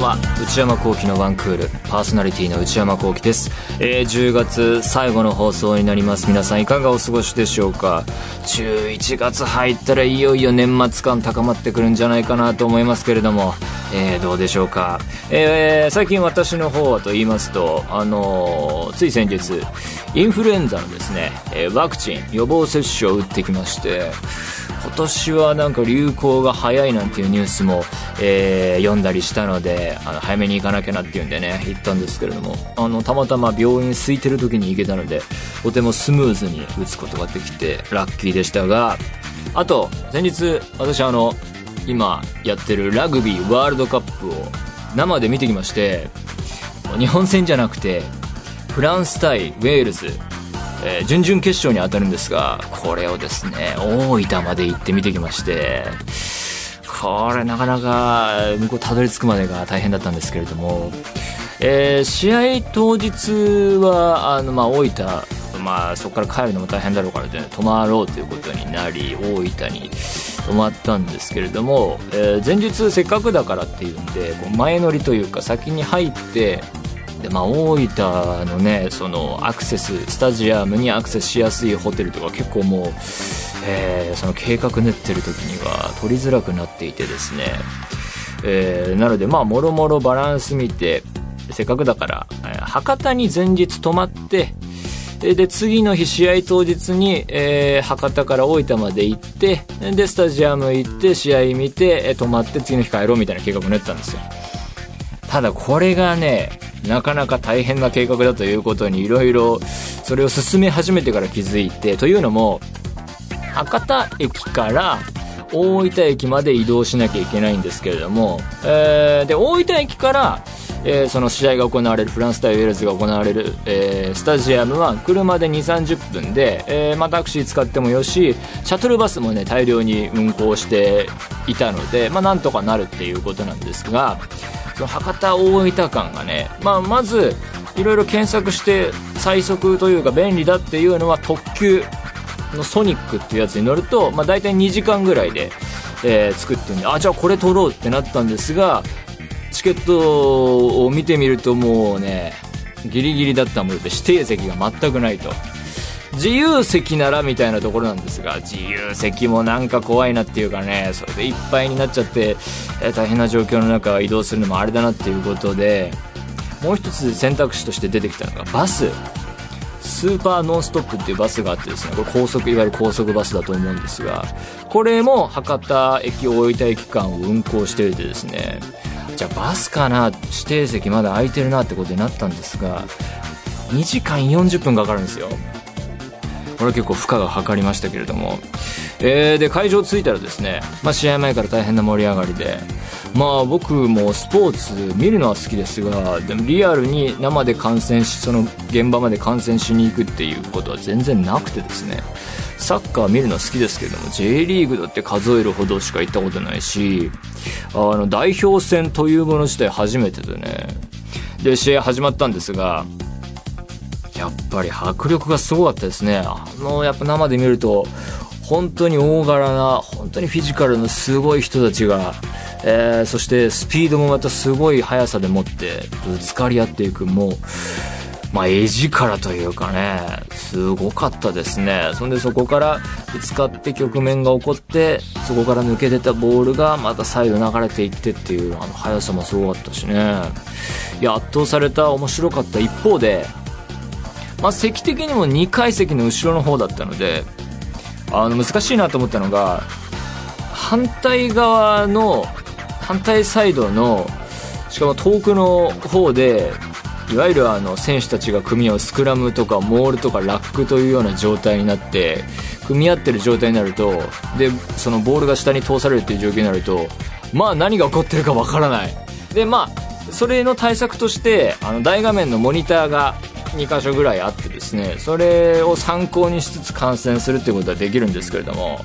は。内山聖輝のワンクールパーソナリティの内山聖輝です、えー、10月最後の放送になります。皆さんいかがお過ごしでしょうか？11月入ったらいよいよ年末感高まってくるんじゃないかなと思いますけれども、えー、どうでしょうか、えー、最近私の方はと言いますとあのー、つい先日インフルエンザのですね、え、ワクチン予防接種を打ってきまして年はなんか流行が早いなんていうニュースも、えー、読んだりしたのであの早めに行かなきゃなっていうんでね行ったんですけれどもあのたまたま病院空いてる時に行けたのでとてもスムーズに打つことができてラッキーでしたがあと先日私あの今やってるラグビーワールドカップを生で見てきまして日本戦じゃなくてフランス対ウェールズえー、準々決勝に当たるんですが、これをですね、大分まで行って見てきまして、これなかなか向こうたどり着くまでが大変だったんですけれども、えー、試合当日は、あの、まあ、大分、まあ、そこから帰るのも大変だろうからで、ね、泊まろうということになり、大分に泊まったんですけれども、えー、前日せっかくだからっていうんで、こう前乗りというか先に入って、でまあ、大分のねそのアクセススタジアムにアクセスしやすいホテルとか結構もう、えー、その計画練ってる時には取りづらくなっていてですね、えー、なのでまあもろもろバランス見てせっかくだから、えー、博多に前日泊まってで次の日試合当日に、えー、博多から大分まで行ってでスタジアム行って試合見て、えー、泊まって次の日帰ろうみたいな計画を練ったんですよ。ただこれがねなかなか大変な計画だということにいろいろそれを進め始めてから気づいてというのも博多駅から大分駅まで移動しなきゃいけないんですけれども、えー、で大分駅からえー、その試合が行われるフランス対ウェールズが行われる、えー、スタジアムは車で2 3 0分で、えまあ、タクシー使ってもよしシャトルバスもね大量に運行していたので、まあ、なんとかなるっていうことなんですが博多大分間がね、まあ、まずいろいろ検索して最速というか便利だっていうのは特急のソニックっていうやつに乗ると、まあ、大体2時間ぐらいで、えー、作ってるんであじゃあこれ取ろうってなったんですがチケットを見てみるともうねギリギリだったもので指定席が全くないと。自由席ならみたいなところなんですが自由席もなんか怖いなっていうかねそれでいっぱいになっちゃって、大変な状況の中移動するのもあれだなっていうことでもう一つ選択肢として出てきたのがバス。スーパーノンストップっていうバスがあってですねこれ高速いわゆる高速バスだと思うんですがこれも博多駅大分駅間を運行していてですねじゃあバスかな指定席まだ空いてるなってことになったんですが2時間40分かかるんですよ。これ結構負荷がかかりましたけれども、えー、で会場着いたらですね、まあ、試合前から大変な盛り上がりで。まあ僕もスポーツ見るのは好きですがでもリアルに生で観戦しその現場まで観戦しに行くっていうことは全然なくてですね。サッカー見るの好きですけれども J リーグだって数えるほどしか行ったことないしあの代表戦というもの自体初めてでね。で試合始まったんですがやっぱり迫力がすごかったですねあのやっぱ生で見ると本当に大柄な本当にフィジカルのすごい人たちが、えー、そしてスピードもまたすごい速さでもってぶつかり合っていくもうまあ、絵力というかね、すごかったですね。そんでそこからぶつかって局面が起こって、そこから抜け出たボールがまた再度流れていってっていう、あの速さもすごかったしね。いや、圧倒された面白かった一方で、まあ、席的にも2階席の後ろの方だったのであの難しいなと思ったのが反対側の反対サイドのしかも遠くの方でいわゆるあの選手たちが組み合うスクラムとかモールとかラックというような状態になって組み合ってる状態になるとでそのボールが下に通されるっていう状況になるとまあ何が起こってるかわからない。でまあそれの対策としてあの大画面のモニターが2箇所ぐらいあってですねそれを参考にしつつ観戦するっていうことはできるんですけれども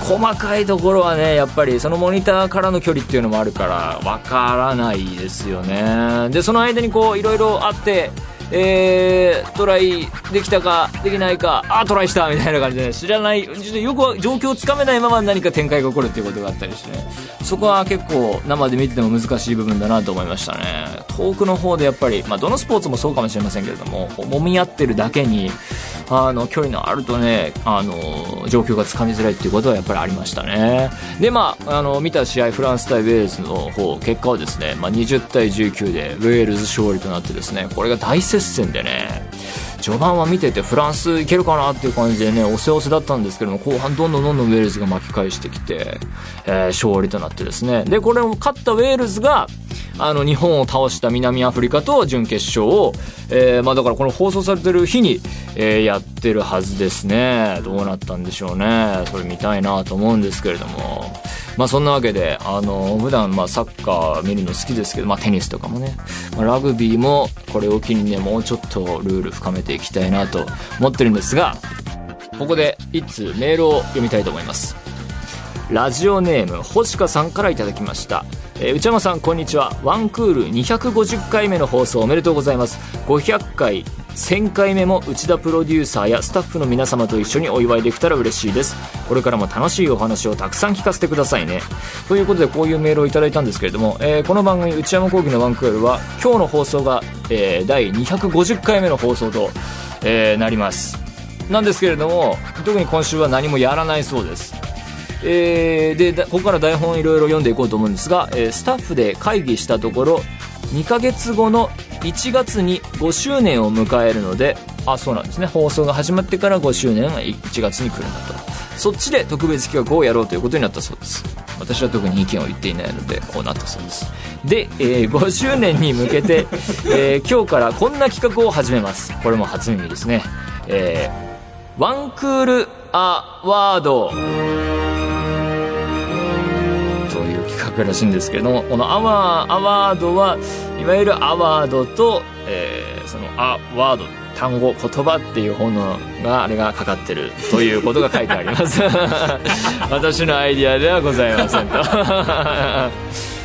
細かいところはねやっぱりそのモニターからの距離っていうのもあるからわからないですよね。でその間にこういろいろあってえー、トライできたか、できないか、あ、トライしたみたいな感じで、ね、知らない、よく状況をつかめないまま何か展開が起こるっていうことがあったりしてね、そこは結構生で見てても難しい部分だなと思いましたね。遠くの方でやっぱり、まあ、どのスポーツもそうかもしれませんけれども、揉み合ってるだけに、あの、距離のあるとね、あの、状況がつかみづらいっていうことはやっぱりありましたね。で、まあ、あの、見た試合、フランス対ウェールズの方、結果はですね、まあ、20対19でウェールズ勝利となってですね、これが大接戦でね、序盤は見ててフランスいけるかなっていう感じでね、押せ押せだったんですけども、後半どんどんどんどんウェールズが巻き返してきて、えー、勝利となってですね。で、これを勝ったウェールズが、あの、日本を倒した南アフリカと準決勝を、えー、まあだからこの放送されてる日に、えー、やってるはずですね。どうなったんでしょうね。それ見たいなと思うんですけれども。まあそんなわけで、あの、普段まあサッカー見るの好きですけど、まあテニスとかもね、まあ、ラグビーもこれを機にね、もうちょっとルール深めていきたいなと思ってるんですが、ここで一通メールを読みたいと思います。ラジオネーム、星香さんからいただきました。えー、内山さんこんにちはワンクール250回目の放送おめでとうございます500回1000回目も内田プロデューサーやスタッフの皆様と一緒にお祝いできたら嬉しいです。これからも楽しいお話をたくさん聞かせてくださいね。ということでこういうメールをいただいたんですけれども、えー、この番組内山講義のワンクールは今日の放送が、えー、第250回目の放送と、えー、なります。なんですけれども特に今週は何もやらないそうです。えー、でここから台本いろいろ読んでいこうと思うんですが、えー、スタッフで会議したところ2ヶ月後の1月に5周年を迎えるのであそうなんですね。放送が始まってから5周年は1月に来るんだと。そっちで特別企画をやろうということになったそうです。私は特に意見を言っていないのでこうなったそうです。で、えー、5周年に向けて、えー、今日からこんな企画を始めます。これも初耳ですね、えー、ワンクールアワード。くらしいんですけれどもこのアワーアワードはいわゆるアワードと、えー、そのアワード単語言葉っていう本のがあれがかかってるということが書いてあります。私のアイディアではございませんと。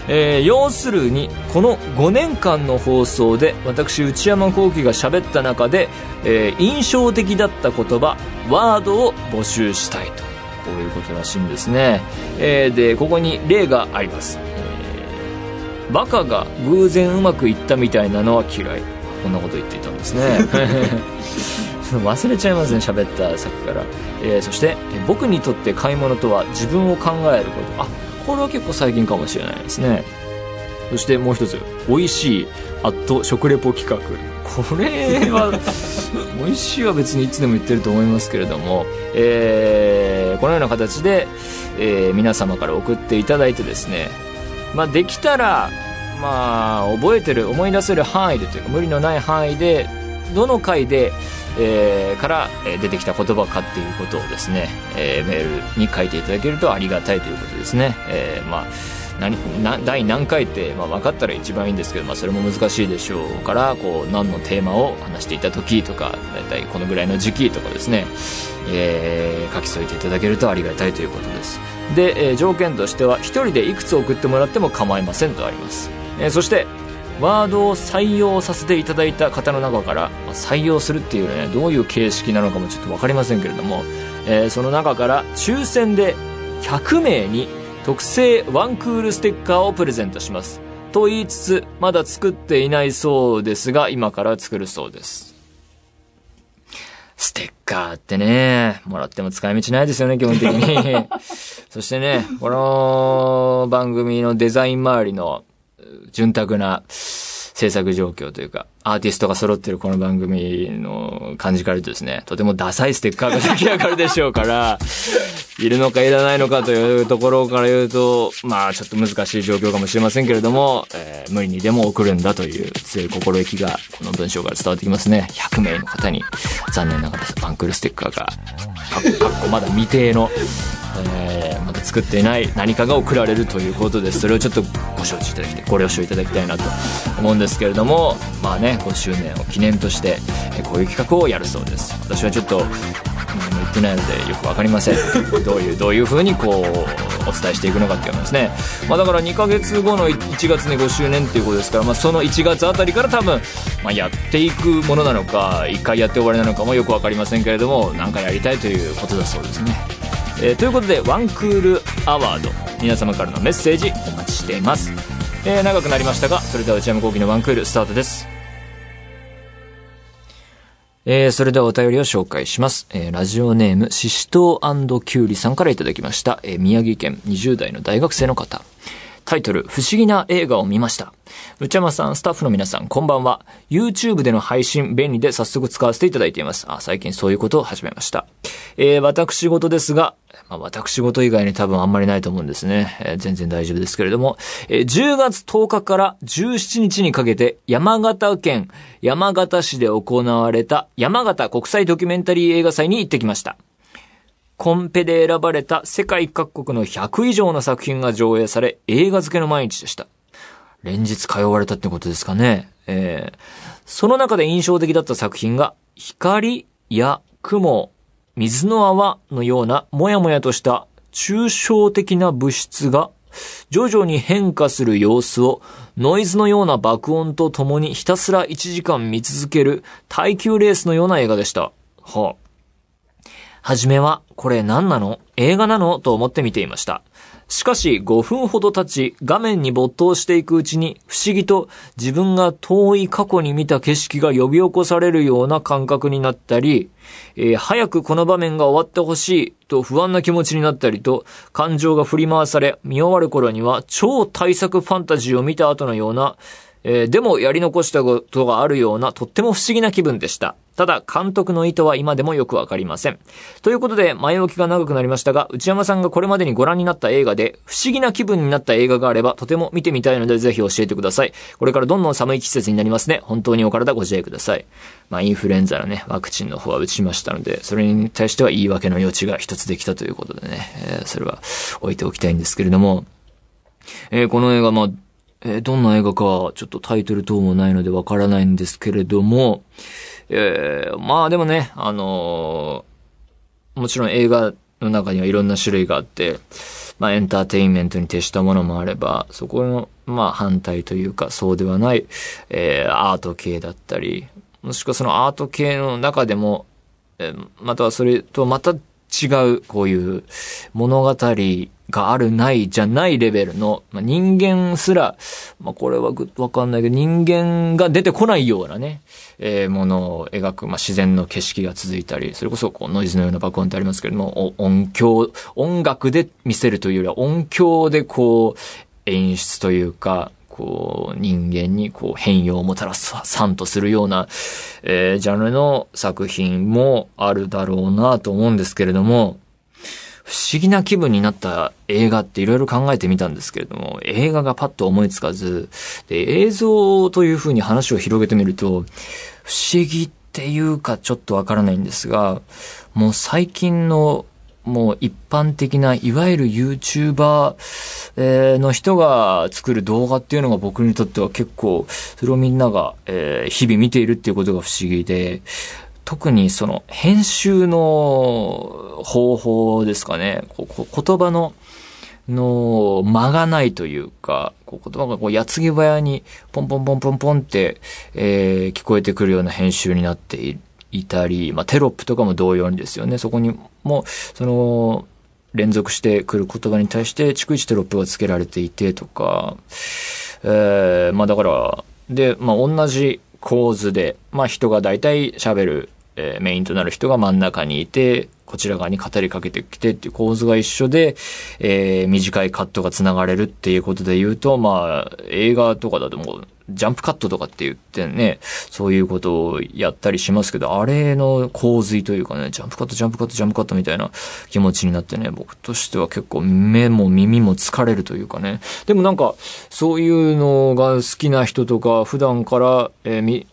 えー、要するにこの5年間の放送で私内山聖輝が喋った中で、えー、印象的だった言葉ワードを募集したいということらしいんですね。えー、で、ここに例があります。えー、バカが偶然うまくいったみたいなのは嫌い。こんなこと言っていたんですね。忘れちゃいますね、喋った先から。えー、そして、僕にとって買い物とは自分を考えること。あ、これは結構最近かもしれないですね。そしてもう一つ、美味しい、アット食レポ企画。これは、美味しいは別にいつでも言ってると思いますけれども、えー、このような形で、えー、皆様から送っていただいてですね、まあ、できたら、まあ、覚えてる、思い出せる範囲でというか、無理のない範囲で、どの回で、えー、から出てきた言葉かっていうことをですね、えー、メールに書いていただけるとありがたいということですね。えー、まあ何な第何回って、まあ、分かったら一番いいんですけど、まあ、それも難しいでしょうからこう何のテーマを話していた時とか大体このぐらいの時期とかですね、えー、書き添えていただけるとありがたいということです。で、えー、条件としては1人でいくつ送ってもらっても構いませんとあります、えー、そしてワードを採用させていただいた方の中から、まあ、採用するっていうねどういう形式なのかもちょっと分かりませんけれども、えー、その中から抽選で100名に特製ワンクールステッカーをプレゼントします。と言いつつ、まだ作っていないそうですが、今から作るそうです。ステッカーってね、もらっても使い道ないですよね、基本的に。そしてね、この番組のデザイン周りの潤沢な制作状況というか、アーティストが揃ってるこの番組の感じからですね、とてもダサいステッカーが出来上がるでしょうから、いるのかいらないのかというところから言うと、まあちょっと難しい状況かもしれませんけれども、えー、無理にでも送るんだという強い心意気がこの文章から伝わってきますね。100名の方に残念ながらバンクルステッカーが、かっこまだ未定の、えー、まだ作っていない何かが送られるということで。それをちょっとご承知いただきたい、ご了承いただきたいなと思うんですけれども、まあね、5周年を記念として、こういう企画をやるそうです。私はちょっと、何も言ってないのでよく分かりません どういうどういうふうにこうお伝えしていくのかっていうのですね、まあ、だから2ヶ月後の1月に5周年っていうことですから、まあ、その1月あたりから多分、まあ、やっていくものなのか1回やって終わりなのかもよく分かりませんけれども何かやりたいということだそうですね、えー、ということでワンクールアワード皆様からのメッセージお待ちしています、えー、長くなりましたがそれでは内山昂輝のワンクールスタートですえー、それではお便りを紹介します。えー、ラジオネーム、ししとうきゅうりさんからいただきました。えー、宮城県20代の大学生の方。タイトル、不思議な映画を見ました。内山さん、スタッフの皆さん、こんばんは。YouTube での配信、便利で早速使わせていただいています。あ、最近そういうことを始めました。えー、私事ですが、まあ、私事以外に多分あんまりないと思うんですね。えー、全然大丈夫ですけれども、えー、10月10日から17日にかけて、山形県山形市で行われた山形国際ドキュメンタリー映画祭に行ってきました。コンペで選ばれた世界各国の100以上の作品が上映され、映画漬けの毎日でした。連日通われたってことですかね。えー、その中で印象的だった作品が、光や雲、水の泡のようなもやもやとした抽象的な物質が徐々に変化する様子をノイズのような爆音とともにひたすら1時間見続ける耐久レースのような映画でした。はあはじめは、これ何なの？映画なの？と思って見ていました。しかし5分ほど経ち、画面に没頭していくうちに、不思議と自分が遠い過去に見た景色が呼び起こされるような感覚になったり、えー、早くこの場面が終わってほしいと不安な気持ちになったりと、感情が振り回され、見終わる頃には超大作ファンタジーを見た後のような、えー、でもやり残したことがあるようなとっても不思議な気分でした。ただ、監督の意図は今でもよくわかりません。ということで、前置きが長くなりましたが、内山さんがこれまでにご覧になった映画で、不思議な気分になった映画があれば、とても見てみたいので、ぜひ教えてください。これからどんどん寒い季節になりますね。本当にお体ご自愛ください。まあ、インフルエンザのね、ワクチンの方は打ちましたので、それに対しては言い訳の余地が一つできたということでね、えー、それは置いておきたいんですけれども、えー、この映画、まあ、えー、どんな映画かちょっとタイトル等もないのでわからないんですけれども、えー、まあでもね、あのー、もちろん映画の中にはいろんな種類があって、まあエンターテインメントに徹したものもあれば、そこの、まあ反対というか、そうではない、えー、アート系だったり、もしくはそのアート系の中でも、えー、またはそれとまた違う、こういう物語があるないじゃないレベルの、まあ、人間すら、まあ、これはわかんないけど、人間が出てこないようなね、えー、ものを描く、まあ、自然の景色が続いたり、それこそこうノイズのような爆音ってありますけれども、音響、音楽で見せるというよりは音響でこう、演出というか、こう、人間にこう変容をもたらす、賛とするような、えー、ジャンルの作品もあるだろうなと思うんですけれども、不思議な気分になった映画っていろいろ考えてみたんですけれども、映画がパッと思いつかず、で、映像というふうに話を広げてみると、不思議っていうかちょっとわからないんですが、もう最近のもう一般的ないわゆる YouTuber、の人が作る動画っていうのが僕にとっては結構、それをみんなが、日々見ているっていうことが不思議で、特にその編集の方法ですかね。こう言葉の、の間がないというか、こう言葉がこう矢継ぎ早にポンポンポンポンポンって、えー、聞こえてくるような編集になっていたり、まあテロップとかも同様にですよね。そこにも、その、連続してくる言葉に対して逐一テロップが付けられていてとか、えー、まあだから、で、まあ同じ構図で、まあ人が大体喋るえー、メインとなる人が真ん中にいて、こちら側に語りかけてきてっていう構図が一緒で、えー、短いカットが繋がれるっていうことで言うと、まあ、映画とかだともう、ジャンプカットとかって言ってね、そういうことをやったりしますけど、あれの洪水というかね、ジャンプカット、ジャンプカット、ジャンプカットみたいな気持ちになってね、僕としては結構目も耳も疲れるというかね。でもなんか、そういうのが好きな人とか、普段から、えー、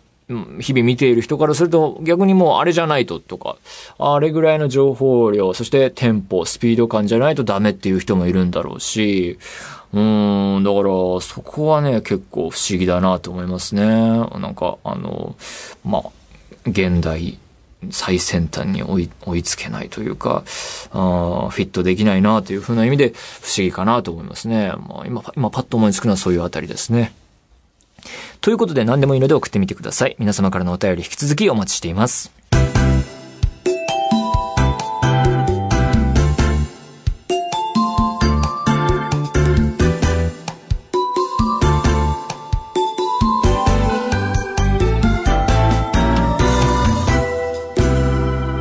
日々見ている人からすると逆にもうあれじゃないととか、あれぐらいの情報量、そしてテンポ、スピード感じゃないとダメっていう人もいるんだろうし、うん、だからそこはね、結構不思議だなと思いますね。なんか、あの、まあ、現代最先端に追い追いつけないというか、あフィットできないなというふうな意味で不思議かなと思いますね。まあ、今、今パッと思いつくのはそういうあたりですね。ということで何でもいいので送ってみてください。皆様からのお便り引き続きお待ちしています。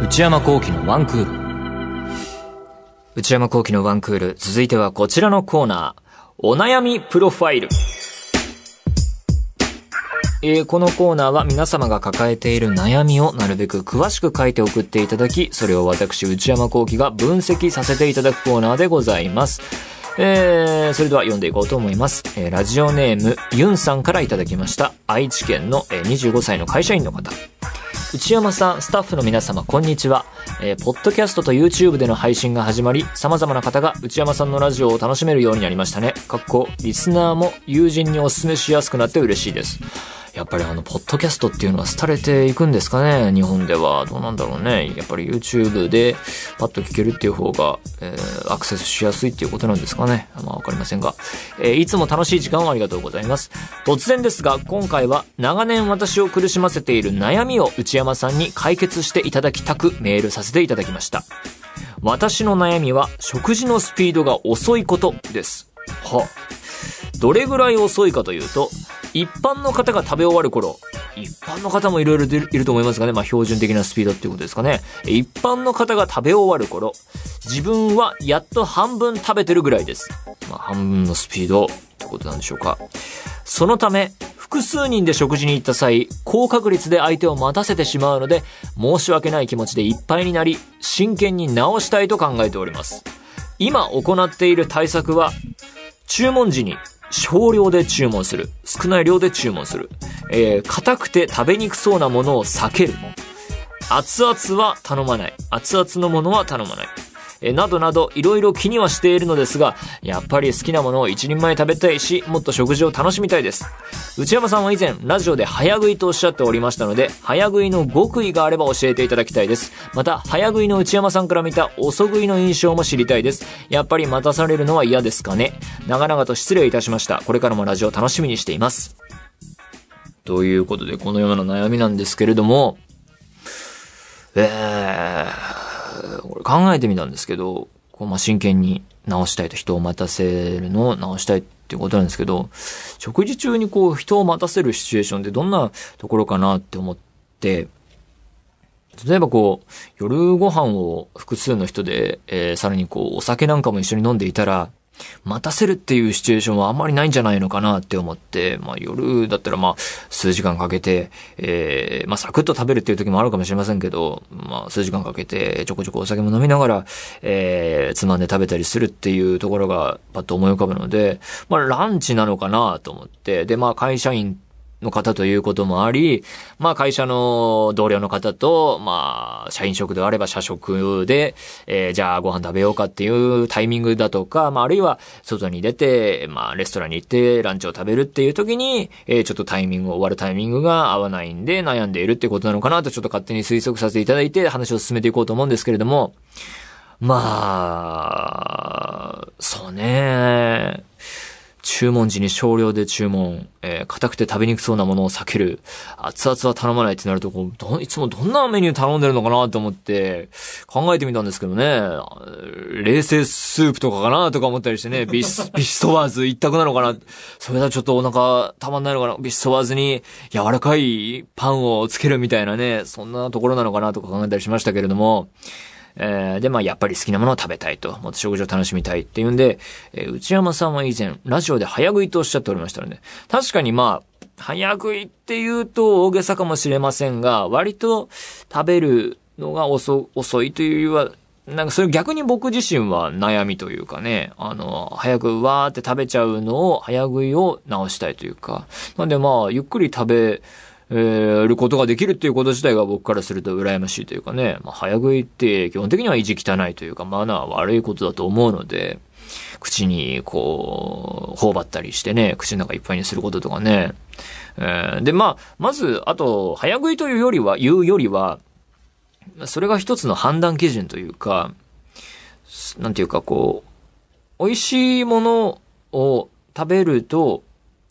内山幸喜のワンクール。内山幸喜のワンクール。続いてはこちらのコーナー。お悩みプロファイル。えー、このコーナーは皆様が抱えている悩みをなるべく詳しく書いて送っていただき、それを私、内山幸喜が分析させていただくコーナーでございます。えー、それでは読んでいこうと思います。えー、ラジオネーム、ユンさんからいただきました。愛知県の、えー、25歳の会社員の方。内山さん、スタッフの皆様、こんにちは。えー、ポッドキャストと YouTube での配信が始まり、様々な方が内山さんのラジオを楽しめるようになりましたね。かっこ、リスナーも友人にお勧めしやすくなって嬉しいです。やっぱりあの、ポッドキャストっていうのは廃れていくんですかね日本では。どうなんだろうね。やっぱり YouTube でパッと聞けるっていう方が、えー、アクセスしやすいっていうことなんですかね。まあわかりませんが。えー、いつも楽しい時間をありがとうございます。突然ですが、今回は長年私を苦しませている悩みを内山さんに解決していただきたくメールさせていただきました。私の悩みは食事のスピードが遅いことです。はどれぐらい遅いかというと、一般の方が食べ終わる頃、一般の方もいろいろいると思いますがね、まあ標準的なスピードっていうことですかね。一般の方が食べ終わる頃、自分はやっと半分食べてるぐらいです。まあ半分のスピードってことなんでしょうか。そのため、複数人で食事に行った際、高確率で相手を待たせてしまうので、申し訳ない気持ちでいっぱいになり、真剣に直したいと考えております。今行っている対策は、注文時に少量で注文する。少ない量で注文する。えー、硬くて食べにくそうなものを避ける。熱々は頼まない。熱々のものは頼まない。えなどなど、いろいろ気にはしているのですが、やっぱり好きなものを一人前食べたいし、もっと食事を楽しみたいです。内山さんは以前、ラジオで早食いとおっしゃっておりましたので、早食いの極意があれば教えていただきたいです。また、早食いの内山さんから見た遅食いの印象も知りたいです。やっぱり待たされるのは嫌ですかね。長々と失礼いたしました。これからもラジオ楽しみにしています。ということで、このような悩みなんですけれども、えー、考えてみたんですけど、こうま真剣に直したいと人を待たせるのを直したいっていうことなんですけど、食事中にこう人を待たせるシチュエーションってどんなところかなって思って、例えばこう、夜ご飯を複数の人で、えー、さらにこう、お酒なんかも一緒に飲んでいたら、待たせるっていうシチュエーションはあんまりないんじゃないのかなって思って、まあ夜だったらまあ数時間かけて、えー、まあサクッと食べるっていう時もあるかもしれませんけど、まあ数時間かけてちょこちょこお酒も飲みながら、えー、つまんで食べたりするっていうところがパッと思い浮かぶので、まあランチなのかなと思って、でまあ会社員の方ということもあり、まあ会社の同僚の方と、まあ社員食であれば社食で、えー、じゃあご飯食べようかっていうタイミングだとか、まああるいは外に出て、まあレストランに行ってランチを食べるっていう時に、えー、ちょっとタイミング、終わるタイミングが合わないんで悩んでいるってことなのかなとちょっと勝手に推測させていただいて話を進めていこうと思うんですけれども、まあ、そうね。注文時に少量で注文、えー、硬くて食べにくそうなものを避ける、熱々は頼まないってなると、こうどいつもどんなメニュー頼んでるのかなと思って考えてみたんですけどね、冷製スープとかかなとか思ったりしてね、ビス、ビシソワーズ一択なのかな、それだとちょっとお腹たまんないのかな、ビシソワーズに柔らかいパンをつけるみたいなね、そんなところなのかなとか考えたりしましたけれども、えー、で、まあ、やっぱり好きなものを食べたいと、もっと食事を楽しみたいっていうんで、えー、内山さんは以前、ラジオで早食いとおっしゃっておりましたので、確かにまあ、早食いって言うと大げさかもしれませんが、割と食べるのが遅、遅いというよりは、なんかそれ逆に僕自身は悩みというかね、あの、早くわーって食べちゃうのを、早食いを直したいというか、なんでまあ、ゆっくり食べ、えー、ることができるっていうこと自体が僕からすると羨ましいというかね、まあ、早食いって基本的には意地汚いというか、マナー悪いことだと思うので、口にこう、頬張ったりしてね、口の中いっぱいにすることとかね。えー、で、まあ、まず、あと、早食いというよりは、言うよりは、それが一つの判断基準というか、なんていうかこう、美味しいものを食べると、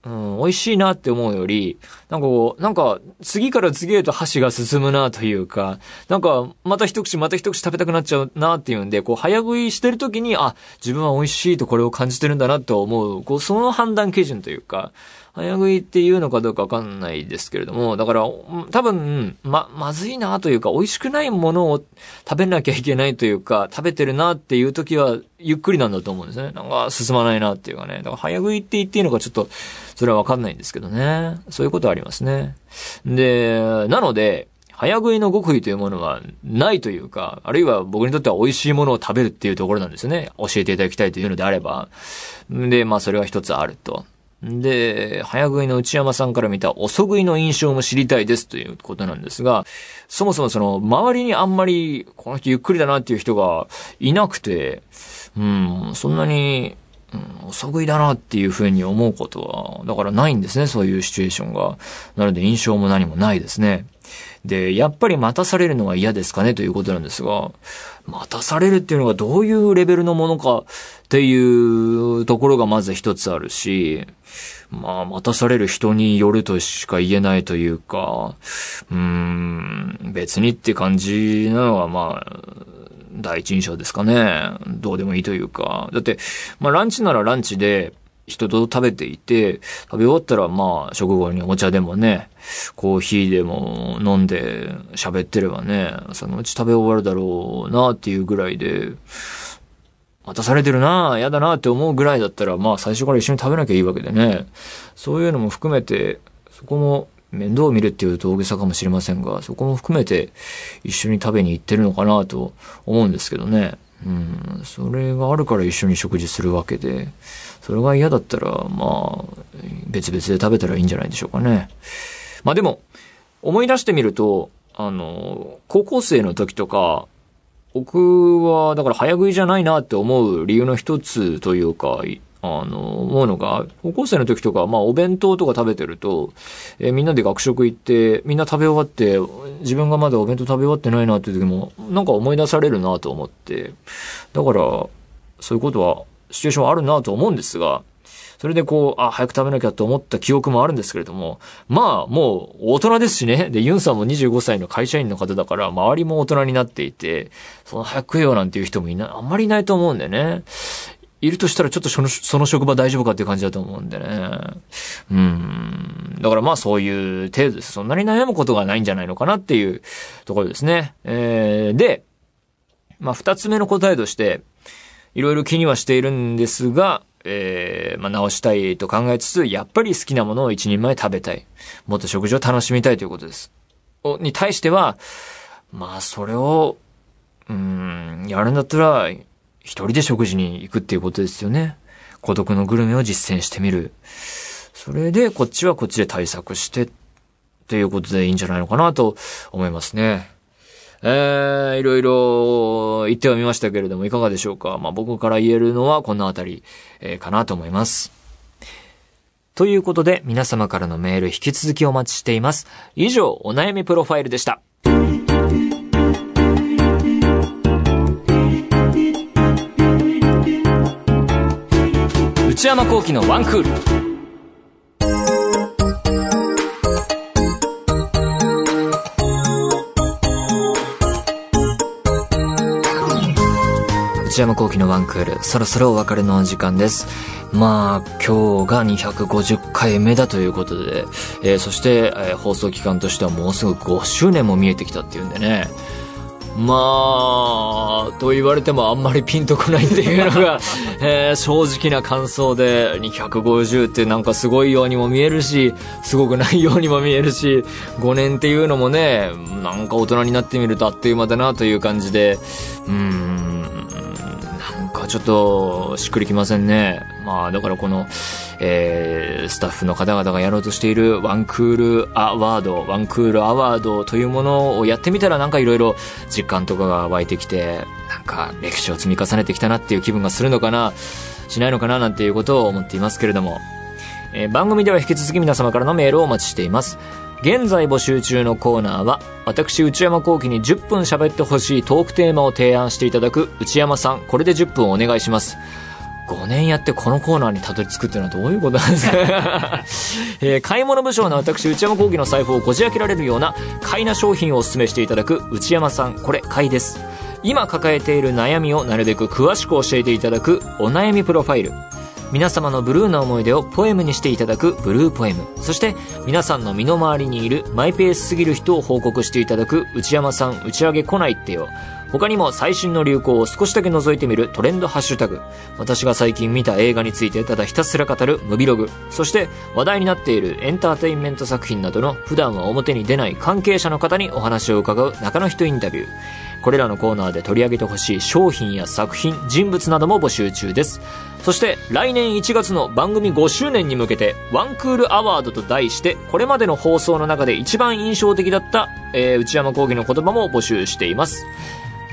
うん、美味しいなって思うより、なんかこう、なんか、次から次へと箸が進むなというか、なんか、また一口また一口食べたくなっちゃうなっていうんで、こう、早食いしてる時に、あ、自分は美味しいとこれを感じてるんだなと思う、こう、その判断基準というか、早食いっていうのかどうかわかんないですけれども、だから、多分、ま、まずいなというか、美味しくないものを食べなきゃいけないというか、食べてるなっていう時は、ゆっくりなんだと思うんですね。なんか、進まないなっていうかね。だから、早食いって言っていいのかちょっと、それはわかんないんですけどね。そういうことありますね。で、なので、早食いの極意というものはないというか、あるいは僕にとっては美味しいものを食べるっていうところなんですね。教えていただきたいというのであれば。で、まあそれは一つあると。で、早食いの内山さんから見た遅食いの印象も知りたいですということなんですが、そもそもその、周りにあんまり、この人ゆっくりだなっていう人がいなくて、うん、そんなに、うん、遅食いだなっていうふうに思うことは、だからないんですね、そういうシチュエーションが。なので印象も何もないですね。で、やっぱり待たされるのは嫌ですかねということなんですが、待たされるっていうのがどういうレベルのものかっていうところがまず一つあるし、まあ、待たされる人によるとしか言えないというか、うーん、別にって感じなのはまあ、第一印象ですかね。どうでもいいというか。だって、まあランチならランチで、人と食べていて、食べ終わったらまあ、食後にお茶でもね、コーヒーでも飲んで喋ってればね、そのうち食べ終わるだろうなっていうぐらいで、待たされてるな嫌だなって思うぐらいだったら、まあ最初から一緒に食べなきゃいいわけでね。そういうのも含めて、そこも面倒を見るっていうと大げさかもしれませんが、そこも含めて一緒に食べに行ってるのかなと思うんですけどね。うん、それがあるから一緒に食事するわけで、それが嫌だったら、まあ、別々で食べたらいいんじゃないでしょうかね。まあでも、思い出してみると、あの、高校生の時とか、僕は、だから早食いじゃないなって思う理由の一つというか、あの、思うのが、高校生の時とか、まあお弁当とか食べてると、えー、みんなで学食行って、みんな食べ終わって、自分がまだお弁当食べ終わってないなっていう時も、なんか思い出されるなと思って、だから、そういうことは、シチュエーションあるなと思うんですが、それでこう、あ、早く食べなきゃと思った記憶もあるんですけれども、まあ、もう大人ですしね。で、ユンさんも25歳の会社員の方だから、周りも大人になっていて、その早く食えよなんていう人もいない、あんまりいないと思うんでね。いるとしたらちょっとその、その職場大丈夫かっていう感じだと思うんでね。うん。だからまあそういう程度です。そんなに悩むことがないんじゃないのかなっていうところですね。えー、で、まあ二つ目の答えとして、いろいろ気にはしているんですが、えー、まあ、直したいと考えつつ、やっぱり好きなものを一人前食べたい。もっと食事を楽しみたいということです。お、に対しては、まあ、それを、うん、やるんだったら、一人で食事に行くっていうことですよね。孤独のグルメを実践してみる。それで、こっちはこっちで対策して、ということでいいんじゃないのかなと思いますね。えー、いろいろ言ってはみましたけれども、いかがでしょうか。まあ、僕から言えるのはこのあたり、えー、かなと思います。ということで、皆様からのメール引き続きお待ちしています。以上、お悩みプロファイルでした。内山幸喜のワンクール。内山幸喜のワンクール、そろそろお別れの時間です。まあ、今日が250回目だということで、えー、そして、えー、放送期間としてはもうすぐ5周年も見えてきたっていうんでね、まあ、と言われてもあんまりピンとこないっていうのが、えー、正直な感想で、250ってなんかすごいようにも見えるし、すごくないようにも見えるし、5年っていうのもね、なんか大人になってみるとあっという間だなという感じで、うーん、ちょっとしっくりきませんね。まあ、だからこの、えー、スタッフの方々がやろうとしているワンクールアワード、ワンクールアワードというものをやってみたらなんかいろいろ実感とかが湧いてきて、なんか歴史を積み重ねてきたなっていう気分がするのかな、しないのかななんていうことを思っていますけれども、えー、番組では引き続き皆様からのメールをお待ちしています。現在募集中のコーナーは、私、内山幸輝に10分喋ってほしいトークテーマを提案していただく、内山さん、これで10分お願いします。5年やってこのコーナーにたどり着くっていうのはどういうことなんですか、えー買い物部署の私、内山幸輝の財布をこじ開けられるような買いな商品をお勧めしていただく内山さん、これ買いです。今抱えている悩みをなるべく詳しく教えていただくお悩みプロファイル。皆様のブルーな思い出をポエムにしていただくブルーポエム。そして、皆さんの身の回りにいるマイペースすぎる人を報告していただく内山さん打ち上げ来ないってよ。他にも最新の流行を少しだけ覗いてみるトレンドハッシュタグ。私が最近見た映画についてただひたすら語るムビログ。そして、話題になっているエンターテインメント作品などの普段は表に出ない関係者の方にお話を伺う中の人インタビュー。これらのコーナーで取り上げてほしい商品や作品、人物なども募集中です。そして来年1月の番組5周年に向けてワンクールアワードと題してこれまでの放送の中で一番印象的だった、えー内山講義の言葉も募集しています。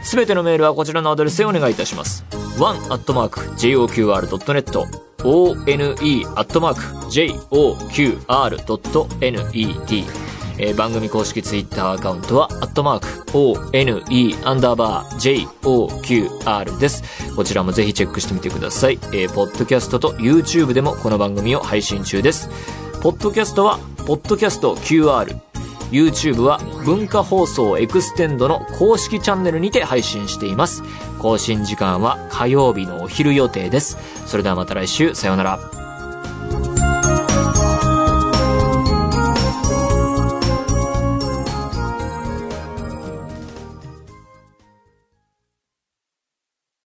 すべてのメールはこちらのアドレスでお願いいたします。one.joqr.net one.joqr.net えー番組公式ツイッターアカウントは、アットマーク、one, アンダーバー、joqr です。こちらもぜひチェックしてみてください。えーポッドキャストと YouTube でもこの番組を配信中です。ポッドキャストは、ポッドキャスト QR。YouTube は文化放送エクステンドの公式チャンネルにて配信しています。更新時間は火曜日のお昼予定です。それではまた来週、さようなら。